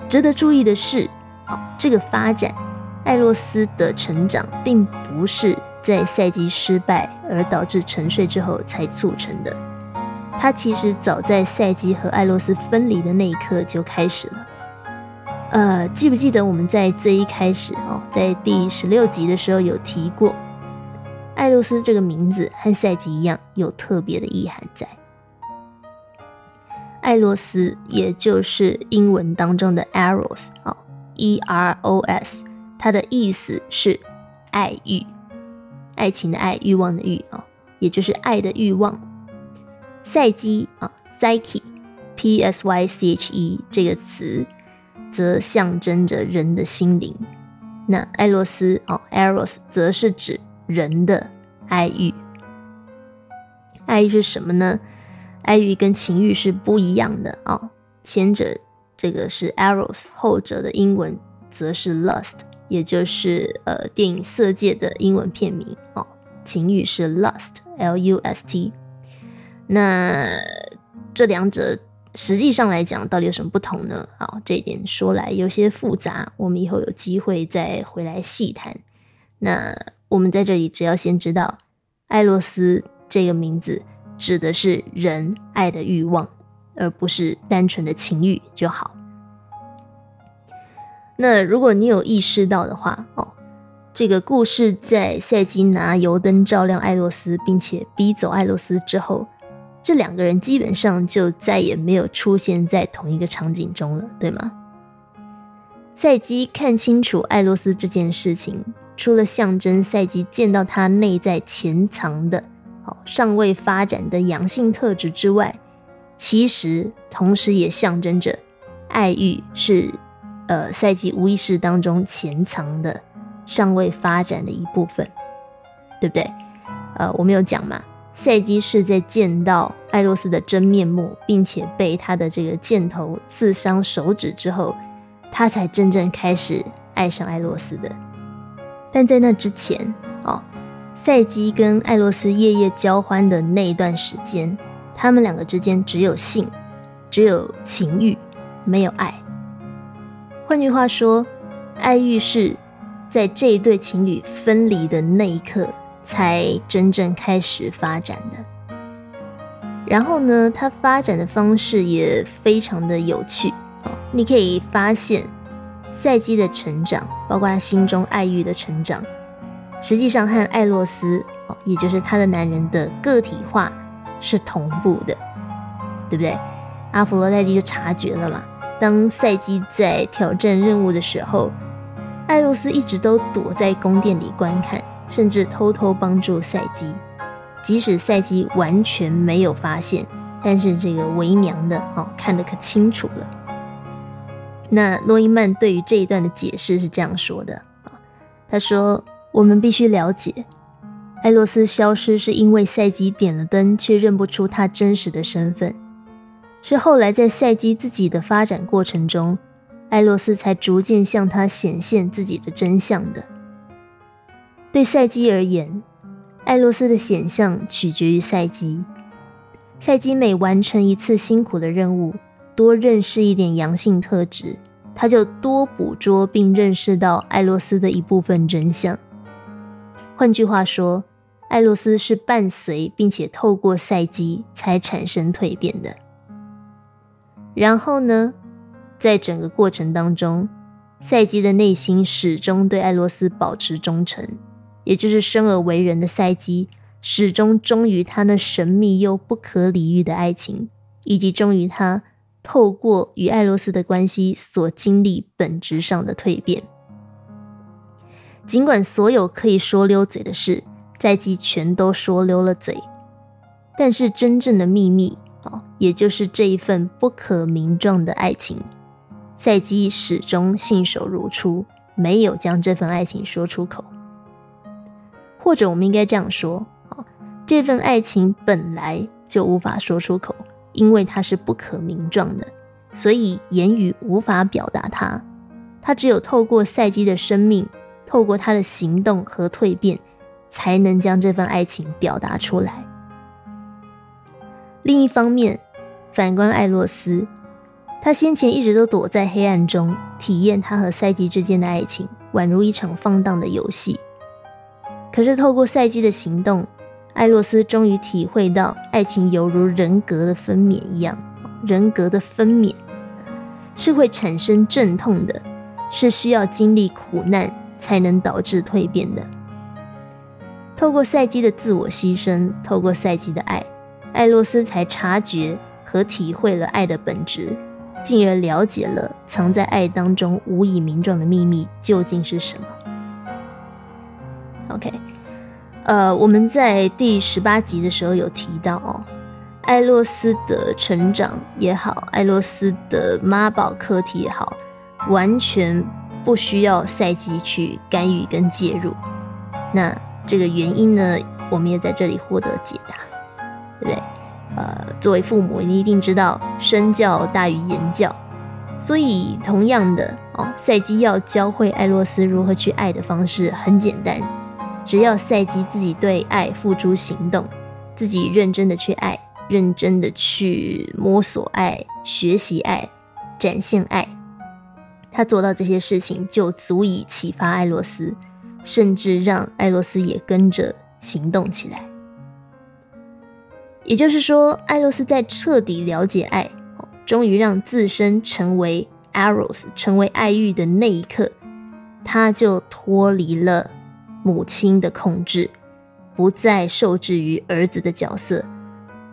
值得注意的是，啊，这个发展。艾洛斯的成长并不是在赛季失败而导致沉睡之后才促成的，他其实早在赛季和艾洛斯分离的那一刻就开始了。呃，记不记得我们在最一开始哦，在第十六集的时候有提过，艾洛斯这个名字和赛季一样有特别的意涵在。艾洛斯也就是英文当中的 Eros 哦，E R O S。它的意思是爱欲，爱情的爱，欲望的欲啊，也就是爱的欲望。赛基啊，psyche，p s y c h e 这个词，则象征着人的心灵。那艾洛斯哦，eros 则是指人的爱欲。爱欲是什么呢？爱欲跟情欲是不一样的啊。前者这个是 eros，后者的英文则是 lust。也就是呃，电影《色戒》的英文片名哦，情欲是 lust，l u s t。那这两者实际上来讲，到底有什么不同呢？好，这一点说来有些复杂，我们以后有机会再回来细谈。那我们在这里只要先知道，艾洛斯这个名字指的是人爱的欲望，而不是单纯的情欲就好。那如果你有意识到的话，哦，这个故事在赛基拿油灯照亮艾洛斯，并且逼走艾洛斯之后，这两个人基本上就再也没有出现在同一个场景中了，对吗？赛基看清楚艾洛斯这件事情，除了象征赛基见到他内在潜藏的、哦尚未发展的阳性特质之外，其实同时也象征着爱欲是。呃，赛季无意识当中潜藏的、尚未发展的一部分，对不对？呃，我们有讲嘛，赛基是在见到艾洛斯的真面目，并且被他的这个箭头刺伤手指之后，他才真正开始爱上艾洛斯的。但在那之前，哦，赛基跟艾洛斯夜夜交欢的那一段时间，他们两个之间只有性，只有情欲，没有爱。换句话说，爱欲是在这一对情侣分离的那一刻才真正开始发展的。然后呢，它发展的方式也非常的有趣哦。你可以发现，赛基的成长，包括他心中爱欲的成长，实际上和艾洛斯哦，也就是他的男人的个体化是同步的，对不对？阿弗罗代蒂就察觉了嘛。当赛基在挑战任务的时候，艾洛斯一直都躲在宫殿里观看，甚至偷偷帮助赛基，即使赛基完全没有发现，但是这个为娘的哦看得可清楚了。那诺伊曼对于这一段的解释是这样说的啊，他说：“我们必须了解，艾洛斯消失是因为赛基点了灯，却认不出他真实的身份，是后来在赛基自己的发展过程中。”艾洛斯才逐渐向他显现自己的真相的。对赛基而言，艾洛斯的显象取决于赛基。赛基每完成一次辛苦的任务，多认识一点阳性特质，他就多捕捉并认识到艾洛斯的一部分真相。换句话说，艾洛斯是伴随并且透过赛基才产生蜕变的。然后呢？在整个过程当中，赛基的内心始终对艾洛斯保持忠诚，也就是生而为人的赛基始终忠于他那神秘又不可理喻的爱情，以及忠于他透过与艾洛斯的关系所经历本质上的蜕变。尽管所有可以说溜嘴的事，赛基全都说溜了嘴，但是真正的秘密，也就是这一份不可名状的爱情。赛基始终信守如初，没有将这份爱情说出口。或者，我们应该这样说：啊，这份爱情本来就无法说出口，因为它是不可名状的，所以言语无法表达它。它只有透过赛基的生命，透过他的行动和蜕变，才能将这份爱情表达出来。另一方面，反观艾洛斯。他先前一直都躲在黑暗中，体验他和赛基之间的爱情，宛如一场放荡的游戏。可是透过赛基的行动，艾洛斯终于体会到，爱情犹如人格的分娩一样，人格的分娩是会产生阵痛的，是需要经历苦难才能导致蜕变的。透过赛基的自我牺牲，透过赛基的爱，艾洛斯才察觉和体会了爱的本质。进而了解了藏在爱当中无以名状的秘密究竟是什么。OK，呃，我们在第十八集的时候有提到哦，艾洛斯的成长也好，艾洛斯的妈宝课题也好，完全不需要赛季去干预跟介入。那这个原因呢，我们也在这里获得解答，对不对？呃，作为父母，你一定知道身教大于言教，所以同样的哦，赛基要教会艾洛斯如何去爱的方式很简单，只要赛基自己对爱付诸行动，自己认真的去爱，认真的去摸索爱、学习爱、展现爱，他做到这些事情就足以启发艾洛斯，甚至让艾洛斯也跟着行动起来。也就是说，艾洛斯在彻底了解爱，终于让自身成为 Eros，成为爱欲的那一刻，他就脱离了母亲的控制，不再受制于儿子的角色，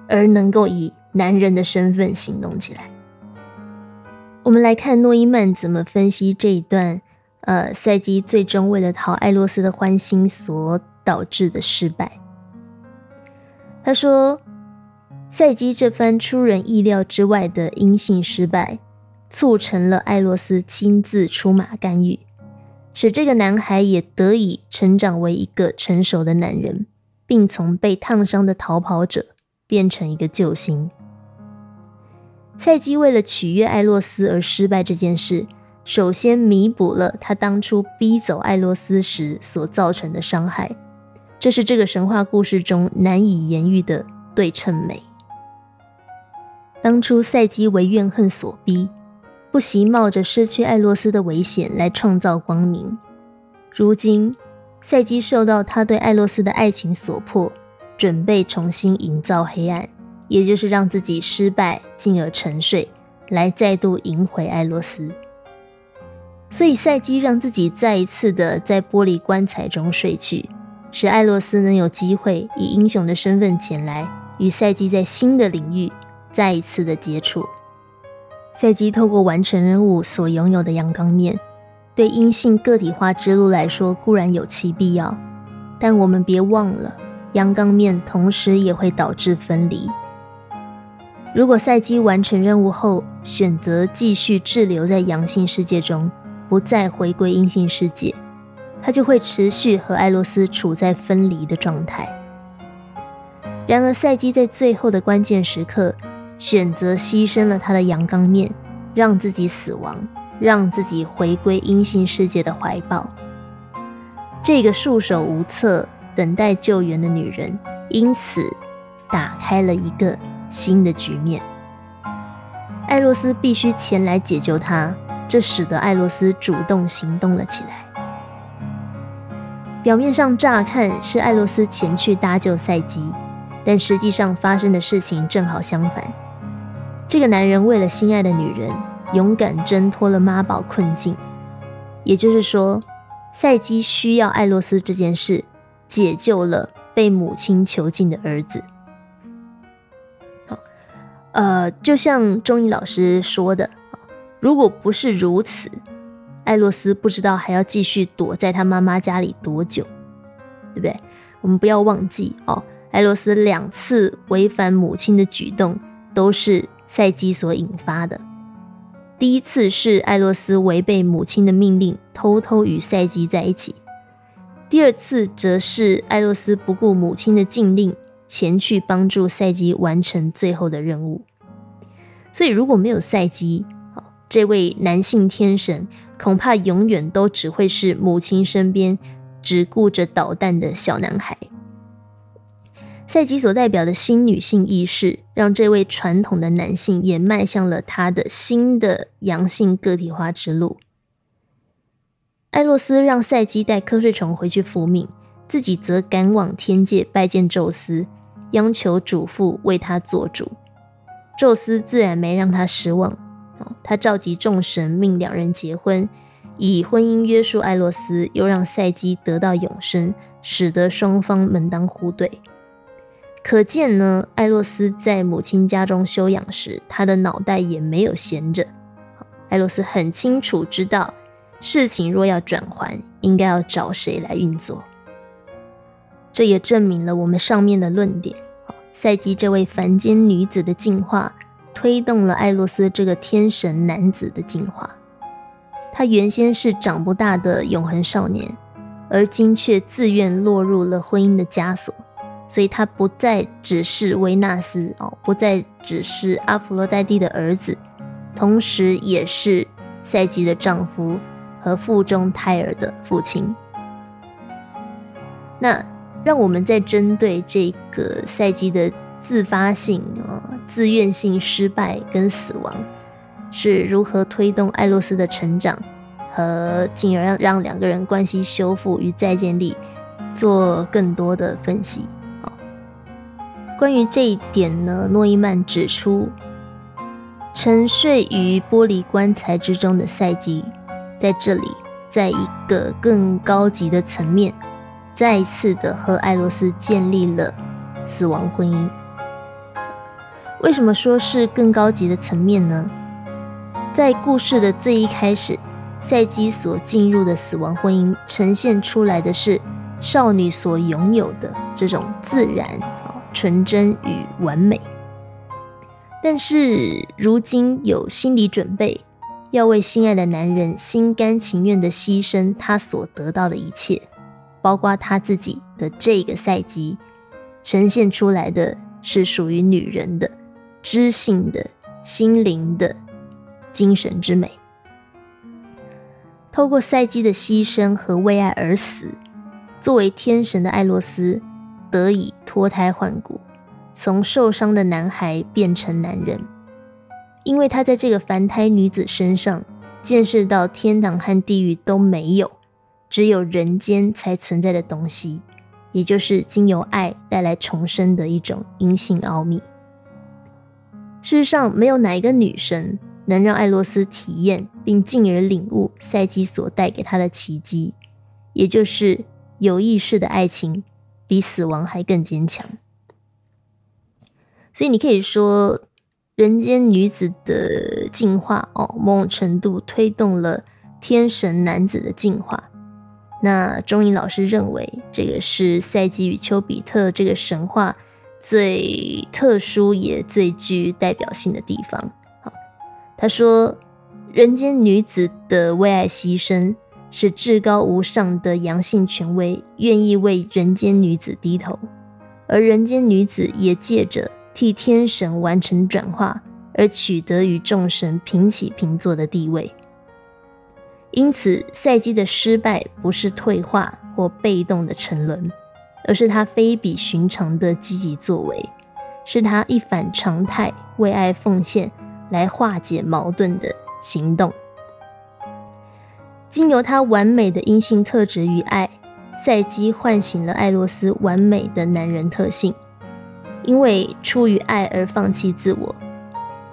而能够以男人的身份行动起来。我们来看诺伊曼怎么分析这一段，呃，赛基最终为了讨艾洛斯的欢心所导致的失败。他说。赛基这番出人意料之外的阴性失败，促成了艾洛斯亲自出马干预，使这个男孩也得以成长为一个成熟的男人，并从被烫伤的逃跑者变成一个救星。赛基为了取悦艾洛斯而失败这件事，首先弥补了他当初逼走艾洛斯时所造成的伤害，这是这个神话故事中难以言喻的对称美。当初赛基为怨恨所逼，不惜冒着失去艾洛斯的危险来创造光明。如今，赛基受到他对艾洛斯的爱情所迫，准备重新营造黑暗，也就是让自己失败，进而沉睡，来再度赢回艾洛斯。所以，赛基让自己再一次的在玻璃棺材中睡去，使艾洛斯能有机会以英雄的身份前来，与赛基在新的领域。再一次的接触，赛基透过完成任务所拥有的阳刚面，对阴性个体化之路来说固然有其必要，但我们别忘了，阳刚面同时也会导致分离。如果赛基完成任务后选择继续滞留在阳性世界中，不再回归阴性世界，他就会持续和艾洛斯处在分离的状态。然而，赛基在最后的关键时刻选择牺牲了他的阳刚面，让自己死亡，让自己回归阴性世界的怀抱。这个束手无策、等待救援的女人，因此打开了一个新的局面。艾洛斯必须前来解救她。这使得艾洛斯主动行动了起来。表面上乍看是艾洛斯前去搭救赛基，但实际上发生的事情正好相反。这个男人为了心爱的女人，勇敢挣脱了妈宝困境。也就是说，赛基需要艾洛斯这件事，解救了被母亲囚禁的儿子。好，呃，就像中医老师说的。如果不是如此，艾洛斯不知道还要继续躲在他妈妈家里多久，对不对？我们不要忘记哦，艾洛斯两次违反母亲的举动都是赛基所引发的。第一次是艾洛斯违背母亲的命令，偷偷与赛基在一起；第二次则是艾洛斯不顾母亲的禁令，前去帮助赛基完成最后的任务。所以，如果没有赛基，这位男性天神恐怕永远都只会是母亲身边只顾着捣蛋的小男孩。赛基所代表的新女性意识，让这位传统的男性也迈向了他的新的阳性个体化之路。艾洛斯让赛基带瞌睡虫回去复命，自己则赶往天界拜见宙斯，央求主父为他做主。宙斯自然没让他失望。他召集众神，命两人结婚，以婚姻约束艾洛斯，又让赛基得到永生，使得双方门当户对。可见呢，艾洛斯在母亲家中休养时，他的脑袋也没有闲着。艾洛斯很清楚知道，事情若要转还，应该要找谁来运作。这也证明了我们上面的论点：赛基这位凡间女子的进化。推动了艾洛斯这个天神男子的进化。他原先是长不大的永恒少年，而今却自愿落入了婚姻的枷锁，所以他不再只是维纳斯哦，不再只是阿弗洛戴蒂的儿子，同时也是赛吉的丈夫和腹中胎儿的父亲。那让我们在针对这个赛姬的。自发性啊，自愿性失败跟死亡是如何推动艾洛斯的成长，和进而让让两个人关系修复与再建立，做更多的分析。关于这一点呢，诺伊曼指出，沉睡于玻璃棺材之中的赛基，在这里，在一个更高级的层面，再一次的和艾洛斯建立了死亡婚姻。为什么说是更高级的层面呢？在故事的最一开始，赛基所进入的死亡婚姻呈现出来的是少女所拥有的这种自然、纯真与完美。但是如今有心理准备，要为心爱的男人心甘情愿的牺牲他所得到的一切，包括他自己的这个赛季，呈现出来的是属于女人的。知性的心灵的精神之美，透过赛季的牺牲和为爱而死，作为天神的艾洛斯得以脱胎换骨，从受伤的男孩变成男人，因为他在这个凡胎女子身上见识到天堂和地狱都没有，只有人间才存在的东西，也就是经由爱带来重生的一种阴性奥秘。事实上，没有哪一个女神能让艾洛斯体验并进而领悟赛基所带给他的奇迹，也就是有意识的爱情比死亡还更坚强。所以，你可以说，人间女子的进化哦，某种程度推动了天神男子的进化。那钟颖老师认为，这个是赛基与丘比特这个神话最特殊也最具代表性的地方。好，他说，人间女子的为爱牺牲，是至高无上的阳性权威愿意为人间女子低头，而人间女子也借着替天神完成转化，而取得与众神平起平坐的地位。因此，赛基的失败不是退化或被动的沉沦，而是他非比寻常的积极作为，是他一反常态为爱奉献来化解矛盾的行动。经由他完美的阴性特质与爱，赛基唤醒了艾洛斯完美的男人特性。因为出于爱而放弃自我，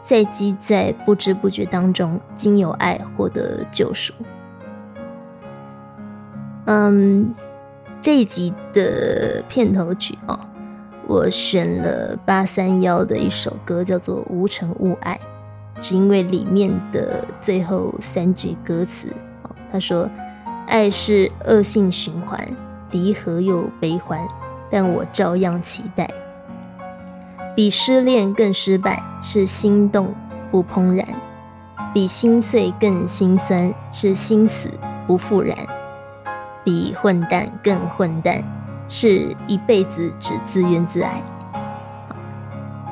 赛基在不知不觉当中，经由爱获得救赎。嗯，这一集的片头曲哦，我选了八三幺的一首歌，叫做《无尘无爱》，只因为里面的最后三句歌词，他说：“爱是恶性循环，离合又悲欢，但我照样期待。比失恋更失败是心动不怦然，比心碎更心酸是心死不复燃。”比混蛋更混蛋，是一辈子只自怨自艾。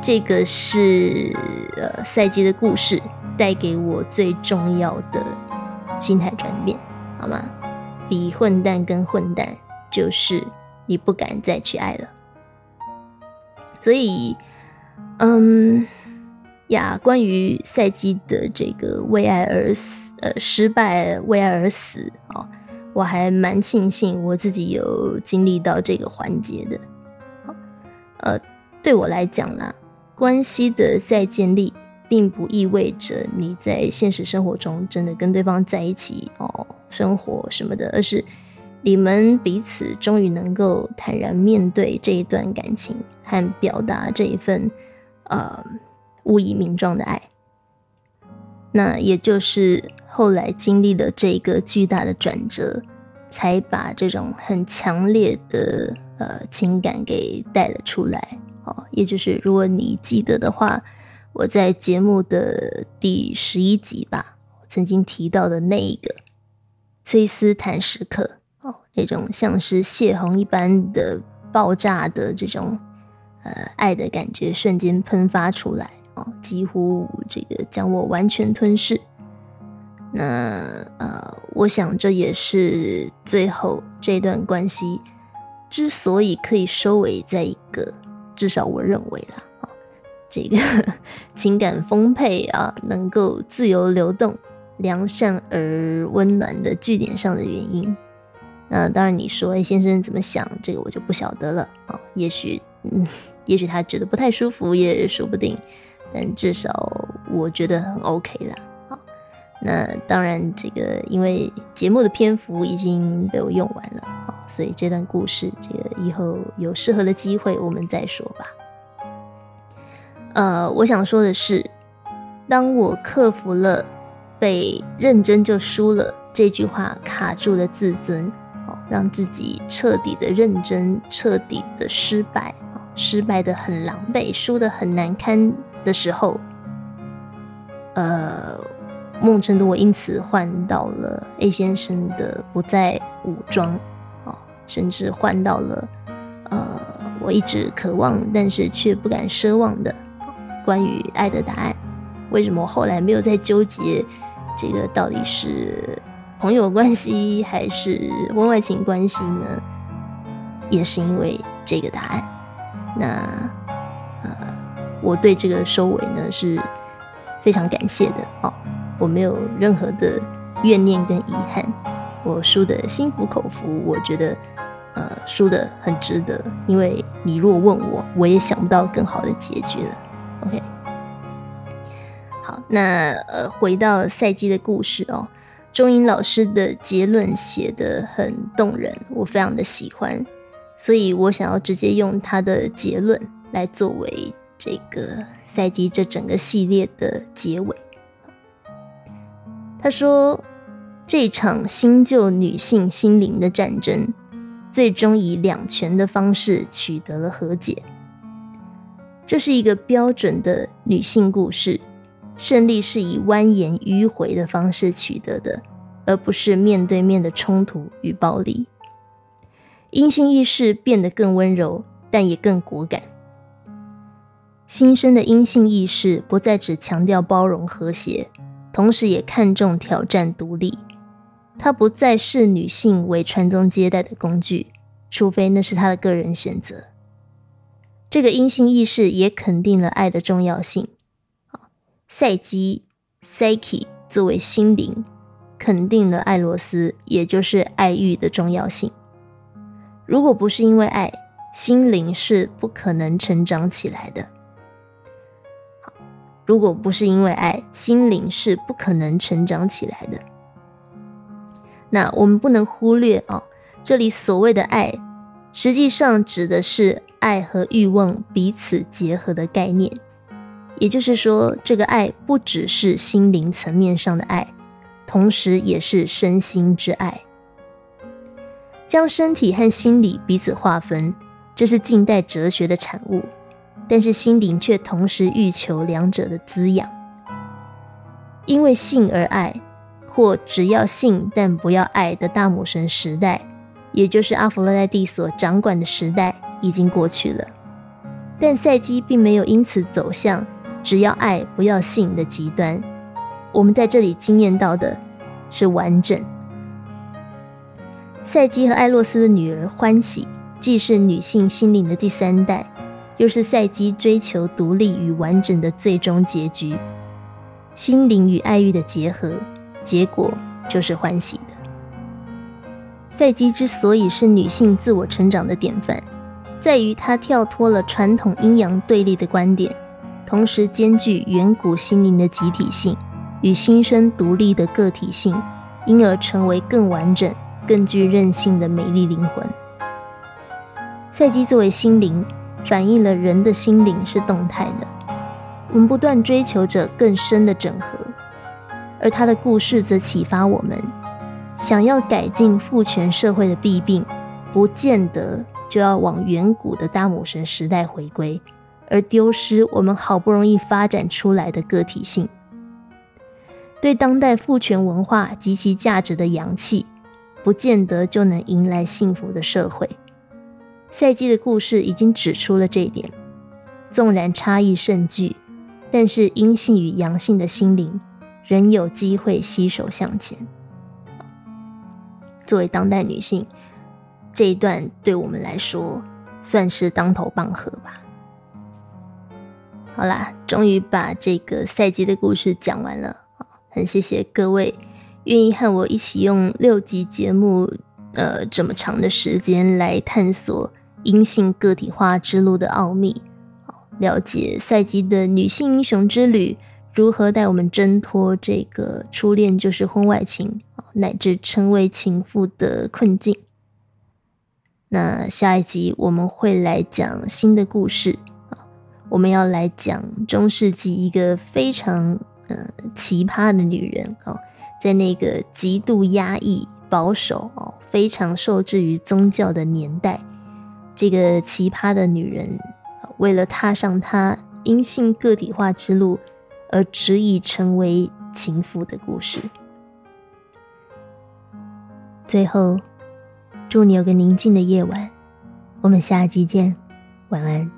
这个是呃赛季的故事带给我最重要的心态转变，好吗？比混蛋更混蛋，就是你不敢再去爱了。所以，嗯呀，关于赛季的这个为爱而死，呃，失败为爱而死啊。我还蛮庆幸我自己有经历到这个环节的，呃，对我来讲啦，关系的再建立，并不意味着你在现实生活中真的跟对方在一起哦，生活什么的，而是你们彼此终于能够坦然面对这一段感情，和表达这一份呃无以名状的爱，那也就是。后来经历了这个巨大的转折，才把这种很强烈的呃情感给带了出来。哦，也就是如果你记得的话，我在节目的第十一集吧，曾经提到的那一个崔斯坦时刻，哦，那种像是泄洪一般的爆炸的这种呃爱的感觉瞬间喷发出来，哦，几乎这个将我完全吞噬。那呃，我想这也是最后这段关系之所以可以收尾在一个至少我认为啦，这个 情感丰沛啊，能够自由流动、良善而温暖的据点上的原因。那当然，你说哎，先生怎么想，这个我就不晓得了啊。也许，嗯，也许他觉得不太舒服，也说不定。但至少我觉得很 OK 啦。那当然，这个因为节目的篇幅已经被我用完了啊，所以这段故事，这个以后有适合的机会我们再说吧。呃，我想说的是，当我克服了被“认真就输了”这句话卡住的自尊，哦，让自己彻底的认真，彻底的失败，失败的很狼狈，输的很难堪的时候，呃。梦辰的我因此换到了 A 先生的不再武装，哦，甚至换到了呃我一直渴望但是却不敢奢望的关于爱的答案。为什么后来没有再纠结这个到底是朋友关系还是婚外情关系呢？也是因为这个答案。那呃，我对这个收尾呢是非常感谢的哦。我没有任何的怨念跟遗憾，我输的心服口服，我觉得，呃，输的很值得。因为你如果问我，我也想不到更好的结局了。OK，好，那呃，回到赛季的故事哦，钟英老师的结论写得很动人，我非常的喜欢，所以我想要直接用他的结论来作为这个赛季这整个系列的结尾。他说：“这场新旧女性心灵的战争，最终以两全的方式取得了和解。这是一个标准的女性故事，胜利是以蜿蜒迂回的方式取得的，而不是面对面的冲突与暴力。阴性意识变得更温柔，但也更果敢。新生的阴性意识不再只强调包容和谐，同时也看重挑战独立。它不再视女性为传宗接代的工具，除非那是她的个人选择。这个阴性意识也肯定了爱的重要性。赛基 （Psyche） 作为心灵，肯定了爱罗斯，也就是爱欲的重要性。如果不是因为爱，心灵是不可能成长起来的。如果不是因为爱，心灵是不可能成长起来的。那我们不能忽略啊，这里所谓的爱，实际上指的是爱和欲望彼此结合的概念。也就是说，这个爱不只是心灵层面上的爱，同时也是身心之爱。将身体和心理彼此划分，这是近代哲学的产物。但是心灵却同时欲求两者的滋养。因为性而爱，或只要性但不要爱的大母神时代，也就是阿佛洛代蒂所掌管的时代，已经过去了。但赛基并没有因此走向只要爱不要性的极端。我们在这里惊艳到的是完整。赛基和艾洛斯的女儿欢喜，既是女性心灵的第三代，又是赛基追求独立与完整的最终结局。心灵与爱欲的结合，结果就是欢喜的。赛基之所以是女性自我成长的典范，在于它跳脱了传统阴阳对立的观点，同时兼具远古心灵的集体性与新生独立的个体性，因而成为更完整。更具韧性的美丽灵魂。赛基作为心灵，反映了人的心灵是动态的。我们不断追求着更深的整合，而他的故事则启发我们：想要改进父权社会的弊病，不见得就要往远古的大母神时代回归，而丢失我们好不容易发展出来的个体性。对当代父权文化及其价值的扬弃。不见得就能迎来幸福的社会。赛季的故事已经指出了这一点。纵然差异甚巨，但是阴性与阳性的心灵仍有机会携手向前。作为当代女性，这一段对我们来说算是当头棒喝吧。好啦，终于把这个赛季的故事讲完了很谢谢各位。愿意和我一起用六集节目，呃，这么长的时间来探索阴性个体化之路的奥秘，了解赛季的女性英雄之旅如何带我们挣脱这个初恋就是婚外情，乃至成为情妇的困境。那下一集我们会来讲新的故事啊，我们要来讲中世纪一个非常呃奇葩的女人啊。在那个极度压抑、保守、哦，非常受制于宗教的年代，这个奇葩的女人，为了踏上她阴性个体化之路，而执意成为情妇的故事。最后，祝你有个宁静的夜晚。我们下集见，晚安。